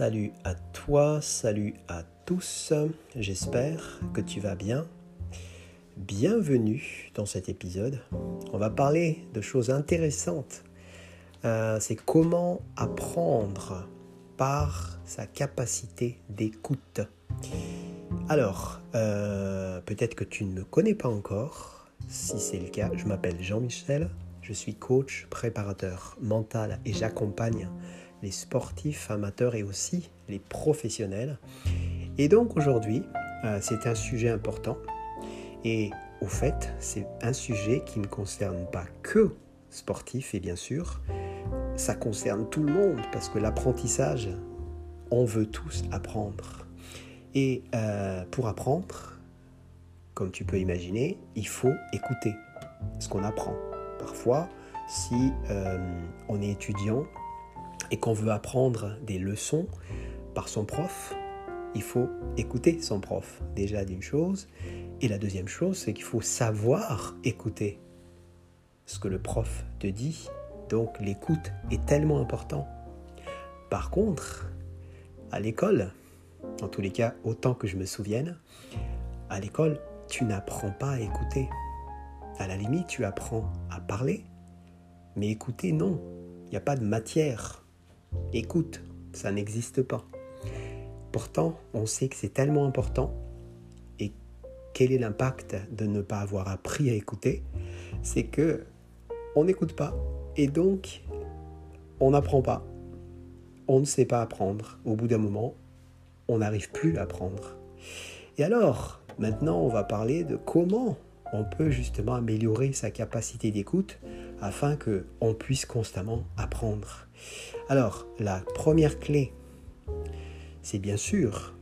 Salut à toi, salut à tous, j'espère que tu vas bien. Bienvenue dans cet épisode. On va parler de choses intéressantes. Euh, c'est comment apprendre par sa capacité d'écoute. Alors, euh, peut-être que tu ne me connais pas encore. Si c'est le cas, je m'appelle Jean-Michel. Je suis coach, préparateur mental et j'accompagne les sportifs amateurs et aussi les professionnels. Et donc aujourd'hui, euh, c'est un sujet important. Et au fait, c'est un sujet qui ne concerne pas que sportifs et bien sûr, ça concerne tout le monde parce que l'apprentissage, on veut tous apprendre. Et euh, pour apprendre, comme tu peux imaginer, il faut écouter ce qu'on apprend. Parfois, si euh, on est étudiant et qu'on veut apprendre des leçons par son prof, il faut écouter son prof, déjà d'une chose. Et la deuxième chose, c'est qu'il faut savoir écouter ce que le prof te dit. Donc l'écoute est tellement important. Par contre, à l'école, en tous les cas autant que je me souvienne, à l'école, tu n'apprends pas à écouter. À la limite, tu apprends à parler, mais écouter, non. Il n'y a pas de matière Écoute, ça n'existe pas. Pourtant, on sait que c'est tellement important. Et quel est l'impact de ne pas avoir appris à écouter C'est que on n'écoute pas et donc on n'apprend pas. On ne sait pas apprendre. Au bout d'un moment, on n'arrive plus à apprendre. Et alors, maintenant, on va parler de comment on peut justement améliorer sa capacité d'écoute afin que on puisse constamment apprendre. Alors, la première clé, c'est bien sûr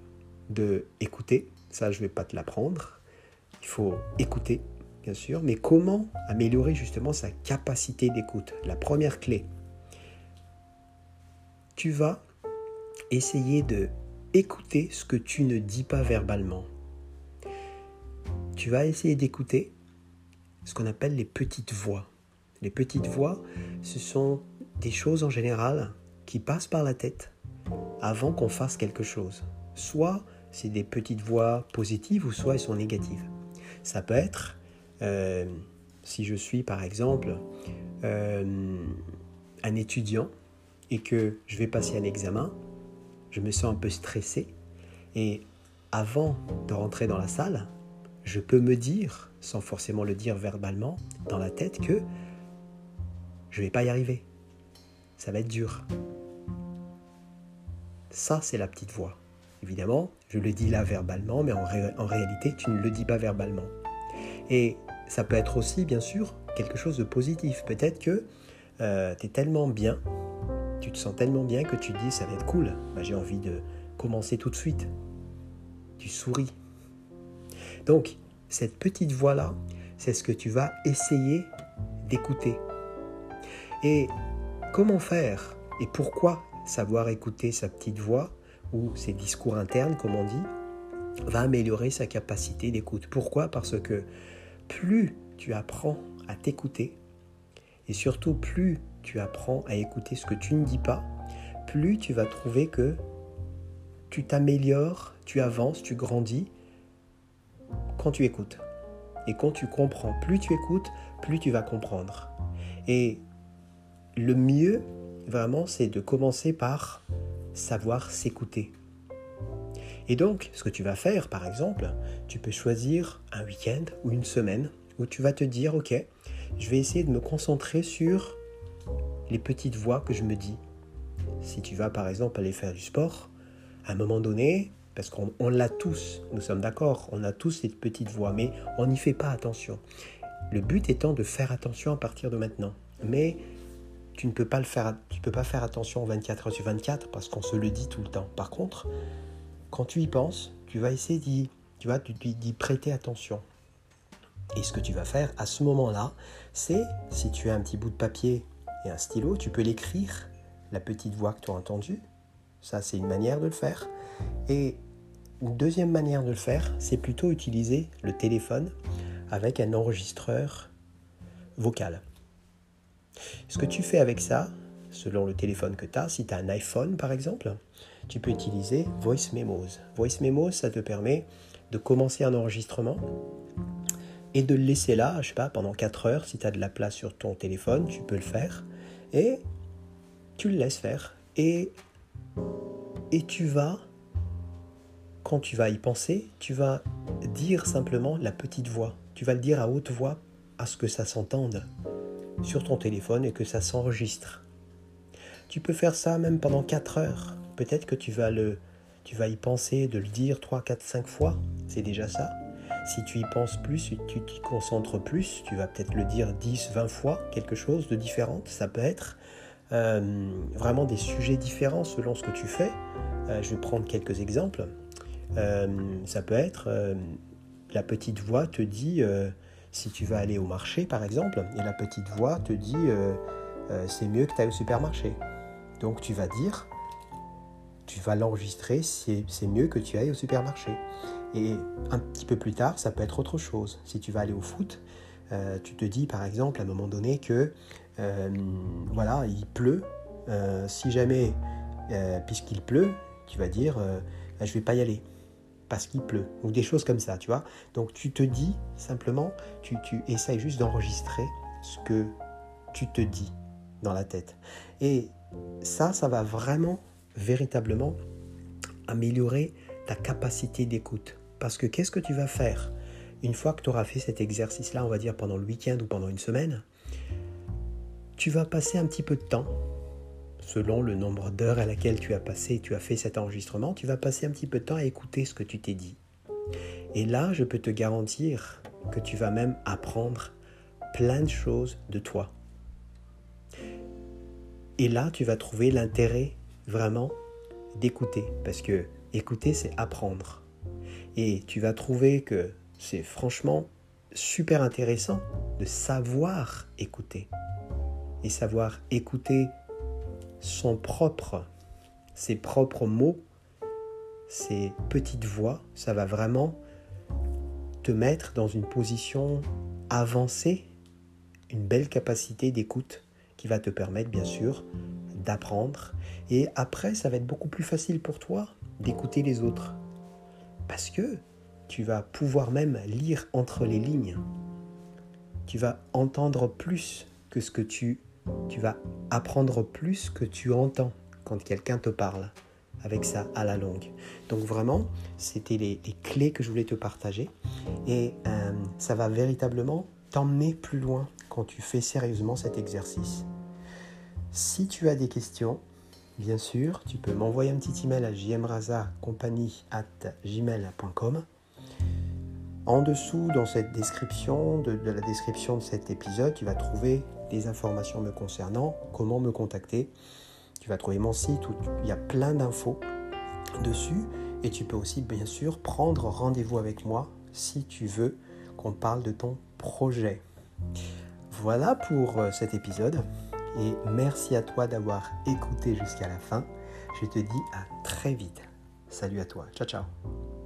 de écouter. Ça, je ne vais pas te l'apprendre. Il faut écouter, bien sûr. Mais comment améliorer justement sa capacité d'écoute? La première clé, tu vas essayer de écouter ce que tu ne dis pas verbalement. Tu vas essayer d'écouter ce qu'on appelle les petites voix. Les petites voix, ce sont des choses en général qui passent par la tête avant qu'on fasse quelque chose. Soit c'est des petites voix positives ou soit elles sont négatives. Ça peut être, euh, si je suis par exemple euh, un étudiant et que je vais passer un examen, je me sens un peu stressé et avant de rentrer dans la salle, je peux me dire, sans forcément le dire verbalement, dans la tête que je ne vais pas y arriver ça va être dur. Ça, c'est la petite voix. Évidemment, je le dis là verbalement, mais en, réalité, tu ne le dis pas verbalement. Et ça peut être aussi, bien sûr, quelque chose de positif. Peut-être que euh, tu es tellement bien, tu te sens tellement bien que tu te dis ça va être cool. Bah, J'ai envie de commencer tout de suite. Tu souris. Donc, cette petite voix-là, c'est ce que tu vas essayer d'écouter. Et Comment faire et pourquoi savoir écouter sa petite voix ou ses discours internes, comme on dit, va améliorer sa capacité d'écoute. Pourquoi? Parce que plus tu apprends à t'écouter, et surtout plus tu apprends à écouter ce que tu ne dis pas, plus tu vas trouver que tu t'améliores, tu avances, tu grandis quand tu écoutes. Et quand tu comprends, plus tu écoutes, plus tu vas comprendre. Et le mieux, vraiment, c'est de commencer par savoir s'écouter. Et donc, ce que tu vas faire, par exemple, tu peux choisir un week-end ou une semaine où tu vas te dire, OK, je vais essayer de me concentrer sur les petites voix que je me dis. Si tu vas, par exemple, aller faire du sport, à un moment donné, parce qu'on l'a tous, nous sommes d'accord, on a tous cette petite voix, mais on n'y fait pas attention. Le but étant de faire attention à partir de maintenant. Mais tu ne peux pas le faire, tu peux pas faire attention 24 heures sur 24 parce qu'on se le dit tout le temps. Par contre, quand tu y penses, tu vas essayer d'y, tu d'y prêter attention. Et ce que tu vas faire à ce moment-là, c'est si tu as un petit bout de papier et un stylo, tu peux l'écrire, la petite voix que tu as entendue. Ça, c'est une manière de le faire. Et une deuxième manière de le faire, c'est plutôt utiliser le téléphone avec un enregistreur vocal. Ce que tu fais avec ça, selon le téléphone que tu as. Si tu as un iPhone par exemple, tu peux utiliser Voice Memos. Voice Memos, ça te permet de commencer un enregistrement et de le laisser là, je sais pas, pendant 4 heures. Si tu as de la place sur ton téléphone, tu peux le faire. Et tu le laisses faire. Et, et tu vas, quand tu vas y penser, tu vas dire simplement la petite voix. Tu vas le dire à haute voix à ce que ça s'entende sur ton téléphone et que ça s'enregistre. Tu peux faire ça même pendant 4 heures. Peut-être que tu vas, le, tu vas y penser de le dire 3, 4, 5 fois. C'est déjà ça. Si tu y penses plus, si tu t'y concentres plus, tu vas peut-être le dire 10, 20 fois, quelque chose de différent. Ça peut être euh, vraiment des sujets différents selon ce que tu fais. Euh, je vais prendre quelques exemples. Euh, ça peut être, la petite voix te dit, si tu vas aller au marché par exemple, et la petite voix te dit, c'est mieux que tu ailles au supermarché. Donc tu vas dire, tu vas l'enregistrer, c'est mieux que tu ailles au supermarché. Et un petit peu plus tard, ça peut être autre chose. Si tu vas aller au foot, euh, tu te dis par exemple à un moment donné que euh, voilà, il pleut. Euh, si jamais, puisqu'il pleut, tu vas dire je je vais pas y aller parce qu'il pleut ou des choses comme ça, tu vois. Donc tu te dis simplement, tu, tu essayes juste d'enregistrer ce que tu te dis dans la tête. Et ça, ça va vraiment, véritablement améliorer ta capacité d'écoute. Parce que qu'est-ce que tu vas faire une fois que tu auras fait cet exercice-là, on va dire pendant le week-end ou pendant une semaine? Tu vas passer un petit peu de temps, selon le nombre d'heures à laquelle tu as passé, tu as fait cet enregistrement, tu vas passer un petit peu de temps à écouter ce que tu t'es dit. Et là, je peux te garantir que tu vas même apprendre plein de choses de toi. Et là, tu vas trouver l'intérêt vraiment d'écouter. Parce que écouter, c'est apprendre. Et tu vas trouver que c'est franchement super intéressant de savoir écouter. Et savoir écouter son propre, ses propres mots, ses petites voix, ça va vraiment te mettre dans une position avancée, une belle capacité d'écoute qui va te permettre bien sûr d'apprendre. Et après, ça va être beaucoup plus facile pour toi d'écouter les autres. Parce que tu vas pouvoir même lire entre les lignes. Tu vas entendre plus que ce que tu... Tu vas apprendre plus que tu entends quand quelqu'un te parle avec ça à la longue. Donc vraiment, c'était les, clés que je voulais te partager. Et euh, ça va véritablement t'emmener plus loin quand tu fais sérieusement cet exercice. Si tu as des questions, bien sûr, tu peux m'envoyer un petit email à gmail.com. En dessous, dans cette description, de, la description de cet épisode, tu vas trouver des informations me concernant, comment me contacter. Tu vas trouver mon site où il y a plein d'infos dessus. Et tu peux aussi, bien sûr, prendre rendez-vous avec moi si tu veux qu'on parle de ton projet. Voilà pour euh, cet épisode et merci à toi d'avoir écouté jusqu'à la fin. Je te dis à très vite. Salut à toi. Ciao ciao.